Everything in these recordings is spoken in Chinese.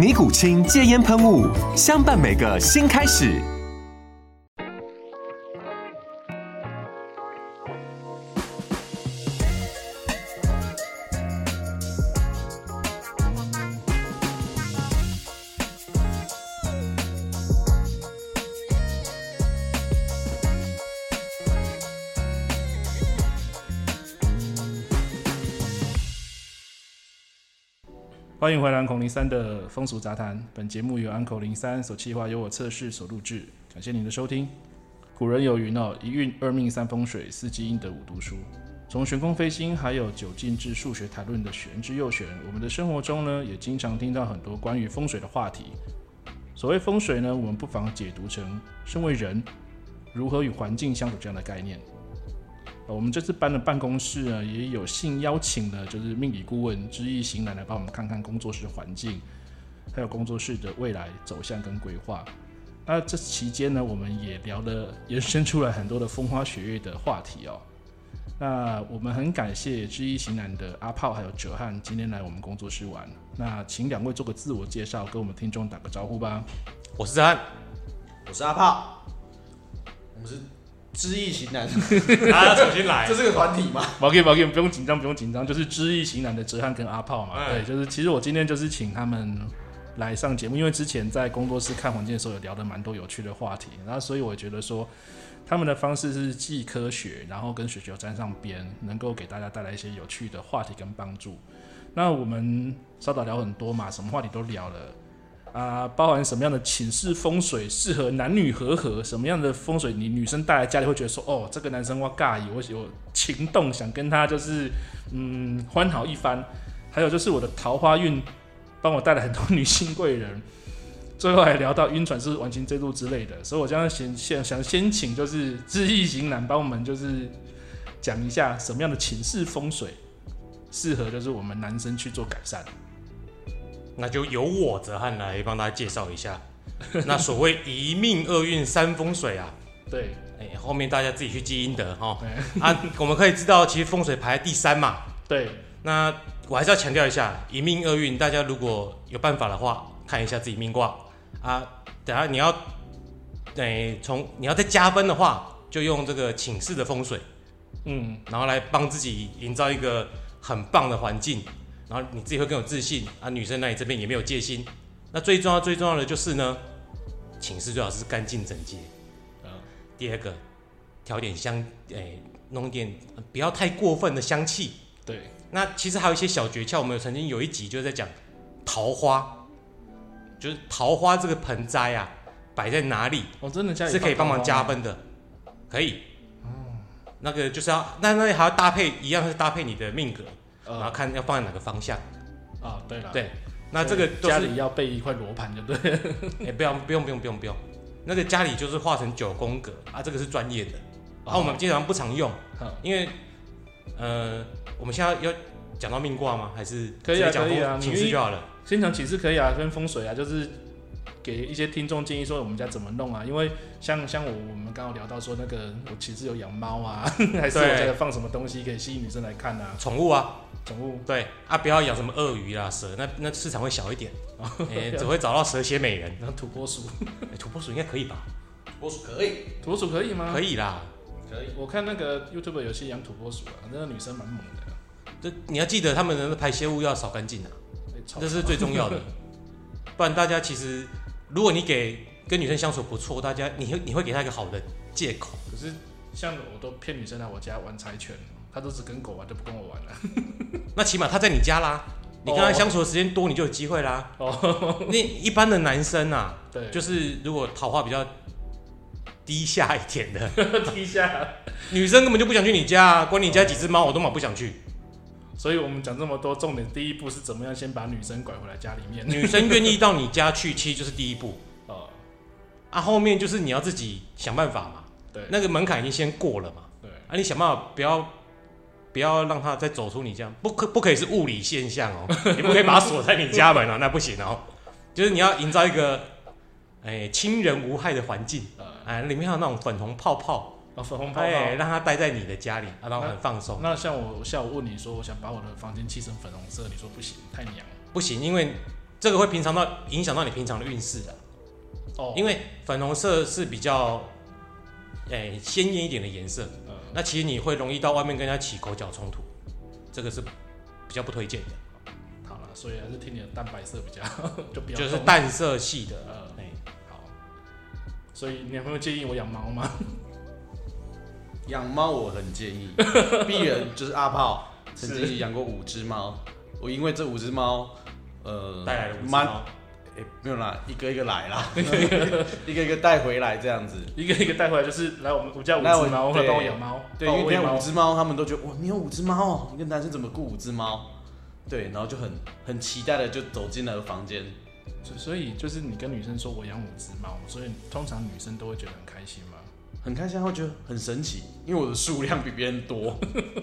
尼古清戒烟喷雾，相伴每个新开始。欢迎回来，Uncle 零三的风俗杂谈。本节目由 Uncle 零三所企划，由我测试所录制。感谢您的收听。古人有云哦，一运二命三风水，四积阴德五读书。从玄空飞星，还有九进制数学谈论的玄之又玄，我们的生活中呢，也经常听到很多关于风水的话题。所谓风水呢，我们不妨解读成身为人如何与环境相处这样的概念。我们这次搬的办公室呢，也有幸邀请了就是命理顾问知易行男来帮我们看看工作室环境，还有工作室的未来走向跟规划。那这期间呢，我们也聊了延伸出来很多的风花雪月的话题哦。那我们很感谢知易行男的阿炮还有哲汉今天来我们工作室玩。那请两位做个自我介绍，跟我们听众打个招呼吧。我是哲汉，我是阿炮，我们是。知易行难，啊，重新来，这是个团体嘛？OK OK，，不用紧张，不用紧张，就是知易行难的哲瀚跟阿炮嘛。对，就是其实我今天就是请他们来上节目，因为之前在工作室看环境的时候，有聊的蛮多有趣的话题，然后所以我觉得说他们的方式是既科学，然后跟雪球沾上边，能够给大家带来一些有趣的话题跟帮助。那我们稍早聊很多嘛，什么话题都聊了。啊，包含什么样的寝室风水适合男女合合？什么样的风水你女生带来家里会觉得说，哦，这个男生我尬意，我有情动，想跟他就是嗯欢好一番。还有就是我的桃花运，帮我带来很多女性贵人。最后还聊到晕船是完情这路之类的，所以我将先先想先请就是知易行难帮我们就是讲一下什么样的寝室风水适合就是我们男生去做改善。那就由我泽汉来帮大家介绍一下。那所谓一命二运三风水啊，对，哎、欸，后面大家自己去积阴德哈。啊，我们可以知道，其实风水排在第三嘛。对。那我还是要强调一下，一命二运，大家如果有办法的话，看一下自己命卦啊。等下你要，哎，从你要再加分的话，就用这个寝室的风水，嗯，然后来帮自己营造一个很棒的环境。然后你自己会更有自信啊，女生那你这边也没有戒心。那最重要最重要的就是呢，寝室最好是干净整洁。嗯，第二个，调点香，哎、欸，弄点不要太过分的香气。对。那其实还有一些小诀窍，我们有曾经有一集就是在讲桃花，就是桃花这个盆栽啊，摆在哪里，哦，真的是可以帮忙加分的，可以。哦。那个就是要，那那还要搭配，一样是搭配你的命格。然后看要放在哪个方向，啊，对了，对，那这个家里要备一块罗盘，就对。哎，不要，不用，不用，不用，不用。那个家里就是画成九宫格啊，这个是专业的。啊，我们经常不常用，因为，呃，我们现在要讲到命卦吗？还是可以啊，可以啊，寝室就好了。先讲寝室可以啊，跟风水啊，就是。给一些听众建议说我们家怎么弄啊？因为像像我我们刚刚聊到说那个我其实有养猫啊，还是我家有放什么东西可以吸引女生来看啊？宠物啊，宠物对啊，不要养什么鳄鱼啦、蛇，那那市场会小一点，欸、只会找到蛇蝎美人。然后土拨鼠，欸、土拨鼠应该可以吧？土拨鼠可以，土拨鼠可以吗？可以啦，可以。我看那个 YouTube 有些养土拨鼠啊，那个女生蛮猛的。这你要记得他们的排泄物要扫干净啊，这是最重要的，不然大家其实。如果你给跟女生相处不错，大家你会你会给她一个好的借口。可是像我都骗女生来我家玩柴犬，她都只跟狗玩，都不跟我玩了。那起码他在你家啦，你跟他相处的时间多，你就有机会啦。哦，那一般的男生啊，对，就是如果桃花比较低下一点的，低下，女生根本就不想去你家，关你家几只猫，我都蛮不想去。所以我们讲这么多，重点第一步是怎么样先把女生拐回来家里面？女生愿意到你家去，其实就是第一步。哦，啊，后面就是你要自己想办法嘛。对，那个门槛已经先过了嘛。对，啊，你想办法不要不要让他再走出你家，不可不可以是物理现象哦，你不可以把它锁在你家门哦，那不行哦。就是你要营造一个哎亲人无害的环境，哎，里面还有那种粉红泡泡。粉红泡泡，哎，让他待在你的家里，然后很放松。那像我下午问你说，我想把我的房间漆成粉红色，你说不行，太娘。不行，因为这个会平常到影响到你平常的运势的。哦，因为粉红色是比较，哎，鲜艳一点的颜色。嗯。那其实你会容易到外面跟人家起口角冲突，这个是比较不推荐的。好了，所以还是听你的淡白色比较，就比较就是淡色系的。呃，哎，好。所以你有没有介意我养猫吗？养猫我很建议，鄙人就是阿炮，曾经养过五只猫。我因为这五只猫，呃，带来了五只猫，哎，没有啦，一个一个来啦，一个一个带回来这样子，一个一个带回来就是来我们我家五只猫，会帮我养猫。对，因为养五只猫，他们都觉得哇，你有五只猫哦，你跟男生怎么顾五只猫？对，然后就很很期待的就走进了房间。所以就是你跟女生说我养五只猫，所以通常女生都会觉得很开心吗？很开心，会觉得很神奇，因为我的数量比别人多。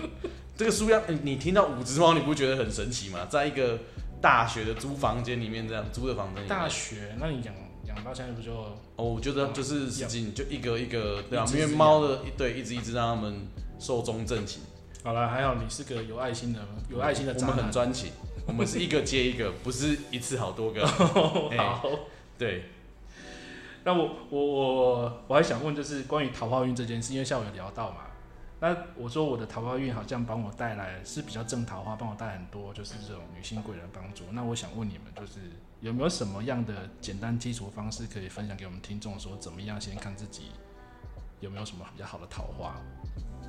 这个数量，你听到五只猫，你不会觉得很神奇吗？在一个大学的租房间里面，这样租的房间。大学？那你养养到现在不就？哦，我觉得就是使劲，就一个一个，对啊，因为猫的对一只一只让他们寿终正寝。好了，还好你是个有爱心的，有爱心的。我们很专情，我们是一个接一个，不是一次好多个。好，对。那我我我我还想问，就是关于桃花运这件事，因为下午有聊到嘛。那我说我的桃花运好像帮我带来是比较正桃花，帮我带来很多就是这种女性贵人帮助。那我想问你们，就是有没有什么样的简单基础方式可以分享给我们听众，说怎么样先看自己有没有什么比较好的桃花，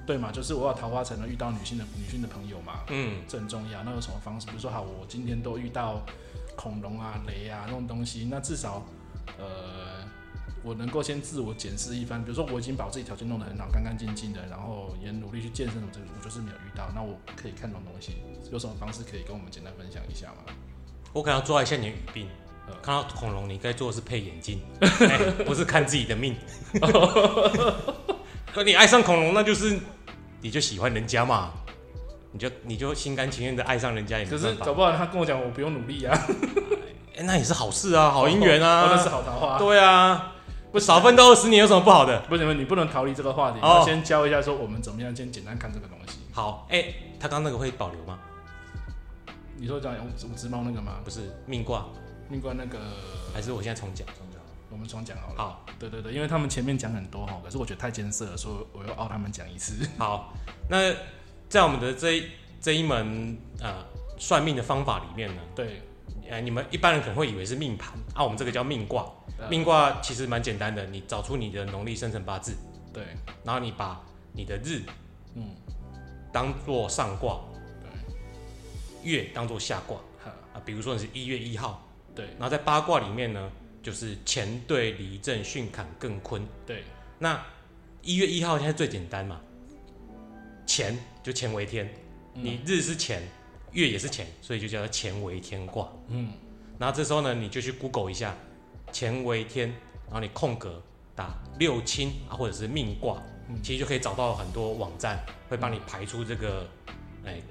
对吗？就是我有桃花才能遇到女性的女性的朋友嘛，嗯，这很重要。那有什么方式？比如说，好，我今天都遇到恐龙啊、雷啊那种东西，那至少呃。我能够先自我检视一番，比如说我已经把我自己条件弄得很好，干干净净的，然后也努力去健身，我这我就是没有遇到，那我可以看这种东西，有什么方式可以跟我们简单分享一下吗？我可能要抓一下你的语病，呃、看到恐龙，你该做的是配眼镜、欸，不是看自己的命。那 你爱上恐龙，那就是你就喜欢人家嘛，你就你就心甘情愿的爱上人家也没办法。可是搞不好他跟我讲，我不用努力啊，哎、欸，那也是好事啊，好姻缘啊，那是好桃花，对啊。不少奋斗二十年有什么不好的？不行，你不能逃离这个话题。哦、先教一下，说我们怎么样先简单看这个东西。好，哎、欸，他刚刚那个会保留吗？你说讲五只猫那个吗？不是命卦，命卦那个还是我现在重讲，重讲。我们重讲好了。好，对对对，因为他们前面讲很多哈，可是我觉得太艰涩了，所以我又凹他们讲一次。好，那在我们的这一这一门呃算命的方法里面呢，对，哎，你们一般人可能会以为是命盘啊，我们这个叫命卦。命卦其实蛮简单的，你找出你的农历生辰八字，对，然后你把你的日，嗯，当做上卦，对，月当做下卦，啊，比如说你是一月一号，对，然后在八卦里面呢，就是乾兑离震巽坎艮坤，对，那一月一号现在最简单嘛，乾就乾为天，你日是干，月也是钱，所以就叫做干为天卦，嗯，然后这时候呢，你就去 Google 一下。干为天，然后你空格打六亲啊，或者是命卦，嗯、其实就可以找到很多网站会帮你排出这个哎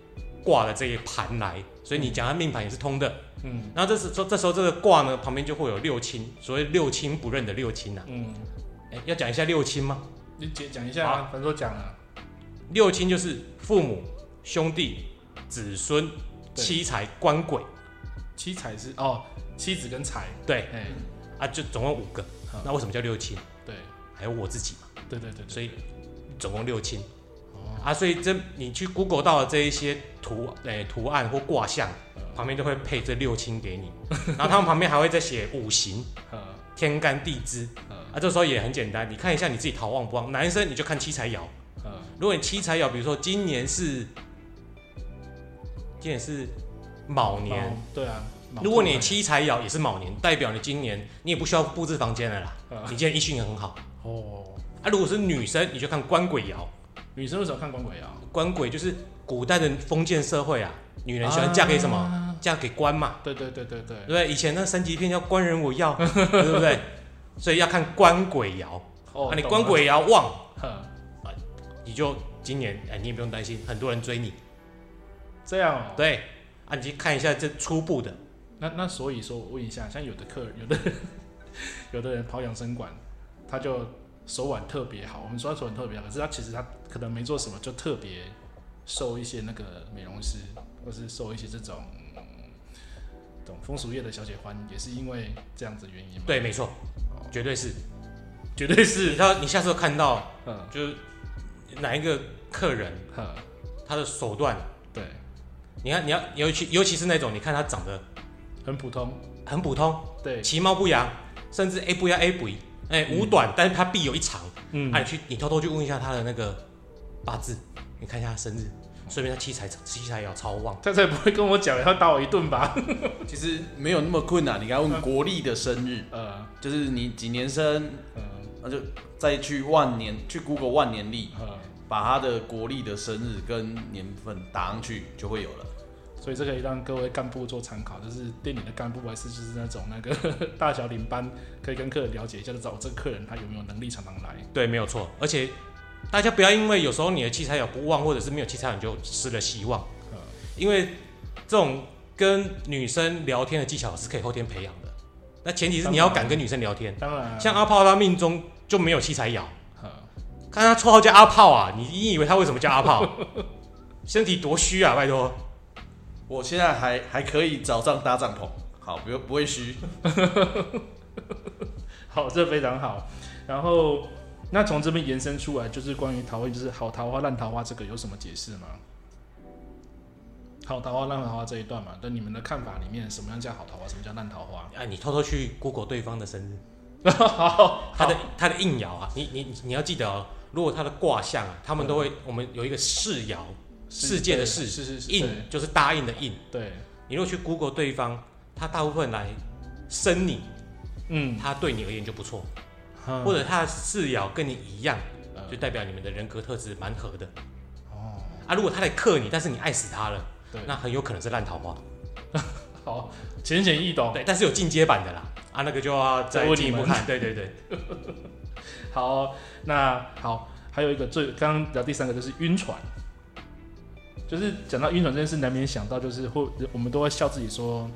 卦的这一盘来，所以你讲它命盘也是通的。嗯，然后这时说这时候这个卦呢旁边就会有六亲，所谓六亲不认的六亲啊。嗯，哎，要讲一下六亲吗？你讲讲一下啊，反正都讲了。六亲就是父母、兄弟、子孙、妻财、官鬼。妻财是哦，妻子跟财。对，哎。啊，就总共五个，嗯、那为什么叫六亲？对，还有我自己嘛。对对对，对，所以总共六亲。哦、啊，所以这你去 Google 到的这一些图，诶、欸，图案或卦象，嗯、旁边都会配这六亲给你。然后他们旁边还会再写五行，天干地支，嗯啊，这时候也很简单，你看一下你自己桃旺不旺。男生你就看七财爻，嗯，如果你七财爻，比如说今年是今年是卯年，对啊，如果你七财爻也是卯年，代表你今年你也不需要布置房间了啦，嗯你今年一运很好。哦，啊，如果是女生，你就看官鬼爻，女生为什么看官鬼爻？官鬼就是古代的封建社会啊，女人喜欢嫁给什么？啊嫁给官嘛，对对对对对对？以前那三级片叫官人我要，对不对？所以要看官鬼爻。哦啊，你官鬼爻旺，哼你就今年哎，你也不用担心，很多人追你。这样哦，对，啊，你去看一下这初步的，那那所以说，我问一下，像有的客人，有的 有的人跑养生馆，他就手腕特别好。我们说他手腕特别好，可是他其实他可能没做什么，就特别受一些那个美容师，或是受一些这种嗯懂风俗业的小姐欢，也是因为这样子原因吗？对，没错，哦，绝对是。绝对是知，道，你下次看到嗯就是哪一个客人，嗯，他的手段，对，你看，你要尤其尤其是那种，你看他长得很普通，很普通，对，其貌不扬，甚至 A 不要 A 不，哎，五短，但是它必有一长。嗯。啊，你去，你偷偷去问一下他的那个八字，你看一下他生日，顺便他七财七财爻超旺。他才不会跟我讲，要打我一顿吧？其实没有那么困难，你刚刚问国历的生日，呃，就是你几年生，嗯。那就再去万年去 Google 万年历，嗯，把他的国历的生日跟年份打上去，就会有了。所以这可以让各位干部做参考，就是店里的干部还是就是那种那个 大小领班，可以跟客人了解一下，就知道这个客人他有没有能力常常来。对，没有错。而且大家不要因为有时候你的器材有不旺，或者是没有器材，你就失了希望。嗯因为这种跟女生聊天的技巧是可以后天培养的。那前提是你要敢跟女生聊天。当然啊，像阿炮他命中就没有七财爻，嗯看他绰号叫阿炮啊，你你以为他为什么叫阿炮？身体多虚啊，拜托。我现在还还可以早上搭帐篷，好，不不会虚。好，这非常好。然后那从这边延伸出来，就是关于桃花，就是好桃花、烂桃花这个有什么解释吗？好桃花、烂桃花这一段嘛，在你们的看法里面，什么样叫好桃花，什么叫烂桃花？啊，你偷偷去 Google 对方的生日，好，他的他的应爻啊，你你你要记得哦，如果他的卦象啊，他们都会，我们有一个世爻，世界的世，是是是，印就是答应的印。对，你如果去 Google 对方，他大部分来生你，嗯，他对你而言就不错，嗯或者他的世爻跟你一样，呃。就代表你们的人格特质蛮合的。哦，啊，如果他来克你，但是你爱死他了，对，那很有可能是烂桃花。好，浅显易懂。对，但是有进阶版的啦，啊，那个就要再进一步看。对对对，好，那好，还有一个最刚刚聊第三个就是晕船，就是讲到晕船这件事，难免想到就是会我们都会笑自己说，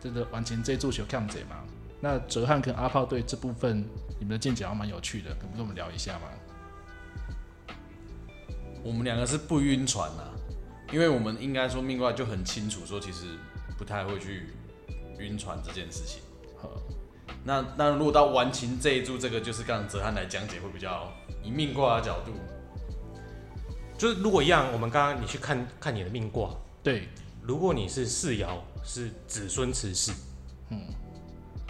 这个完全这一注球看贼嘛。那哲汉跟阿炮对这部分你们的见解还蛮有趣的，可不跟我们聊一下吗？我们两个是不晕船啊，因为我们应该说命卦就很清楚，说其实不太会去晕船这件事情。好，那那如果到完情这一注，这个就是刚刚哲汉来讲解会比较以命卦的角度，就是如果一样，我们刚刚你去看看你的命卦，对，如果你是世爻是子孙持世，嗯，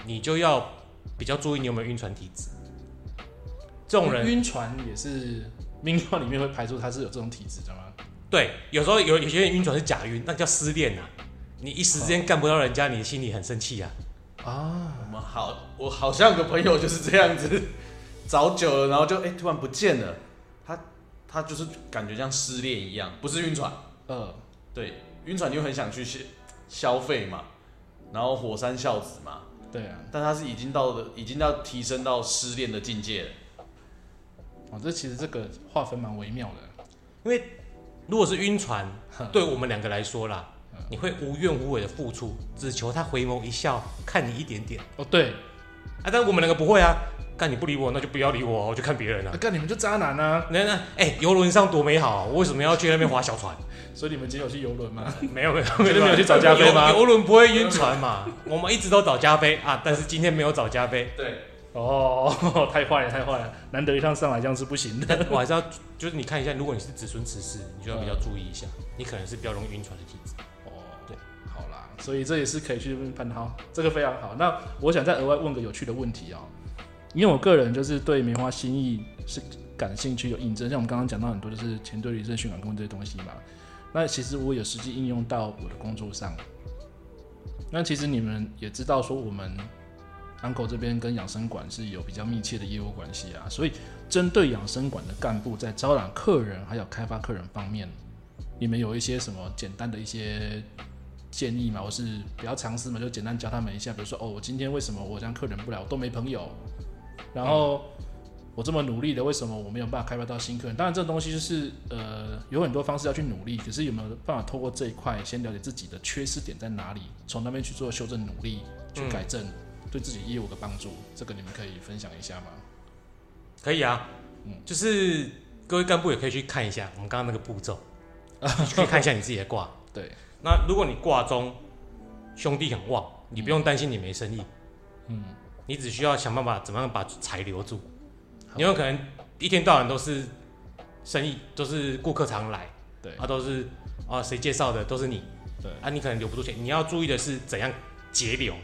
你就要比较注意你有没有晕船体质。这种人晕船也是命卦里面会排除他是有这种体质的吗？对，有时候有有些人晕船是假晕，那叫失恋啊。你一时之间干不到人家，你心里很生气啊。啊，我们好，我好像有个朋友就是这样子，找久了，然后就哎、突然不见了，他他就是感觉像失恋一样，不是晕船，呃，对，晕船你又很想去消消费嘛，然后火山孝子嘛，对啊，但他是已经到了，已经到提升到失恋的境界了。哦，这其实这个划分蛮微妙的。因为如果是晕船，对我们两个来说啦，你会无怨无悔的付出，只求他回眸一笑，看你一点点哦，对，啊。但我们两个不会啊，干你不理我，那就不要理我，我就看别人了啊，。干你们就渣男啊！那那哎，游轮上多美好啊！我为什么要去那边划小船？所以你们今天有去游轮吗？没 有没有，没有去找加菲吗游轮不会晕船嘛？我们一直都找加菲啊，但是今天没有找加菲。对，哦，太坏了，太坏了！难得一趟上来这样是不行的。我还是要，就是你看一下，如果你是子孙持世，你就要比较注意一下，你可能是比较容易晕船的体质。所以这也是可以去判好，这个非常好。那我想再额外问个有趣的问题哦，因为我个人就是对梅花心意是感兴趣有印证，像我们刚刚讲到很多就是前队里、血管工这些东西嘛。那其实我有实际应用到我的工作上。那其实你们也知道说我们 Uncle 这边跟养生馆是有比较密切的业务关系啊，所以针对养生馆的干部在招揽客人还有开发客人方面，你们有一些什么简单的一些？建议嘛，我是比较尝试嘛，就简单教他们一下，比如说哦，我今天为什么我这样客人不来，我都没朋友，然后我这么努力的，为什么我没有办法开发到新客人？当然，这东西就是呃，有很多方式要去努力，可是有没有办法透过这一块先了解自己的缺失点在哪里，从那边去做修正努力去改正，对自己业务的帮助，这个你们可以分享一下吗？可以啊，嗯，就是各位干部也可以去看一下我们刚刚那个步骤，可以看一下你自己的卦，对。那如果你挂钟兄弟很旺，你不用担心你没生意，嗯，你只需要想办法怎么样把财留住。你有可能一天到晚都是生意，都是顾客常来，对，啊都是啊谁介绍的都是你，对，啊你可能留不住钱，你要注意的是怎样节流，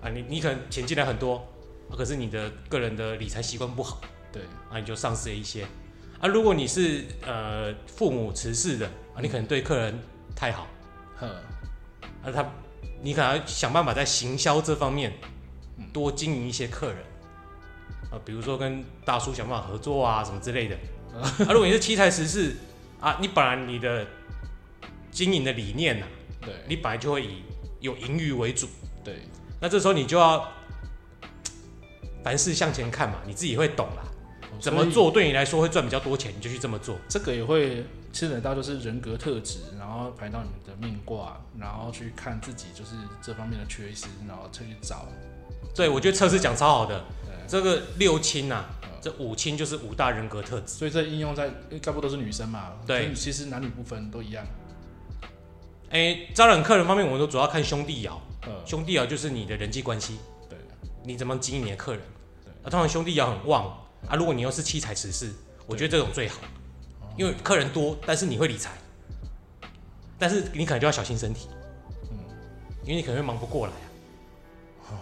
啊你你可能钱进来很多，可是你的个人的理财习惯不好，对，啊你就丧失了一些。啊如果你是呃父母慈氏的，啊你可能对客人太好。呵，那他，你可能要想办法在行销这方面多经营一些客人，啊，比如说跟大叔想办法合作啊，什么之类的。啊，如果你是七财十四啊，你本来你的经营的理念啊，对，你本来就会以有盈余为主，对，那这时候你就要凡事向前看嘛，你自己会懂啦，怎么做对你来说会赚比较多钱，你就去这么做。这个也会。牵扯到就是人格特质，然后排到你的命卦，然后去看自己就是这方面的缺失，然后去找。对，我觉得测试讲超好的。这个六亲呐、啊，这五亲就是五大人格特质。所以这应用在该不都是女生嘛？对，其实男女不分都一样。哎，招揽客人方面，我们都主要看兄弟爻。兄弟爻就是你的人际关系。对，你怎么经营你的客人？对，啊，通常兄弟爻很旺啊，如果你又是七彩十四，我觉得这种最好。因为客人多，但是你会理财，但是你可能就要小心身体，嗯，因为你可能会忙不过来啊，哦，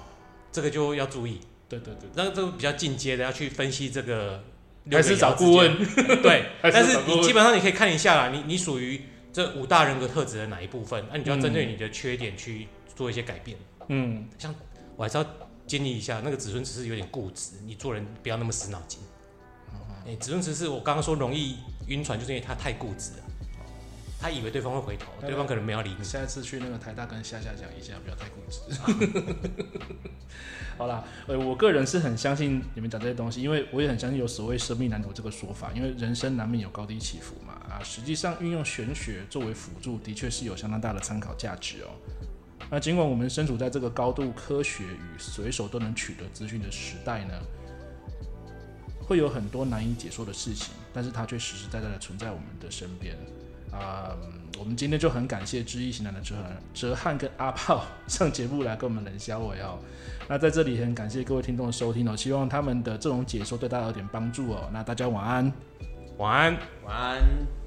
这个就要注意。对对对，那这个比较进阶的要去分析这个，还是找顾问。对，但是你基本上你可以看一下啦，你你属于这五大人格特质的哪一部分？那你就要针对你的缺点去做一些改变。嗯，像我还是要建议一下，那个子孙只是有点固执，你做人不要那么死脑筋。哎，子孙只是我刚刚说容易。晕船就是因为他太固执了，他以为对方会回头，对方可能没有理你。下一次去那个台大跟夏夏讲一下，不要太固执。好啦，呃，我个人是很相信你们讲这些东西，因为我也很相信有所谓生命蓝图这个说法，因为人生难免有高低起伏嘛。啊，实际上运用玄学作为辅助，的确是有相当大的参考价值哦。那尽管我们身处在这个高度科学与随手都能取得资讯的时代呢，会有很多难以解说的事情，但是它却实实在在的存在我们的身边啊、嗯！我们今天就很感谢知易行难的哲翰、哲翰跟阿炮上节目来跟我们冷笑我哦。那在这里很感谢各位听众的收听哦，希望他们的这种解说对大家有点帮助哦。那大家晚安，晚安，晚安。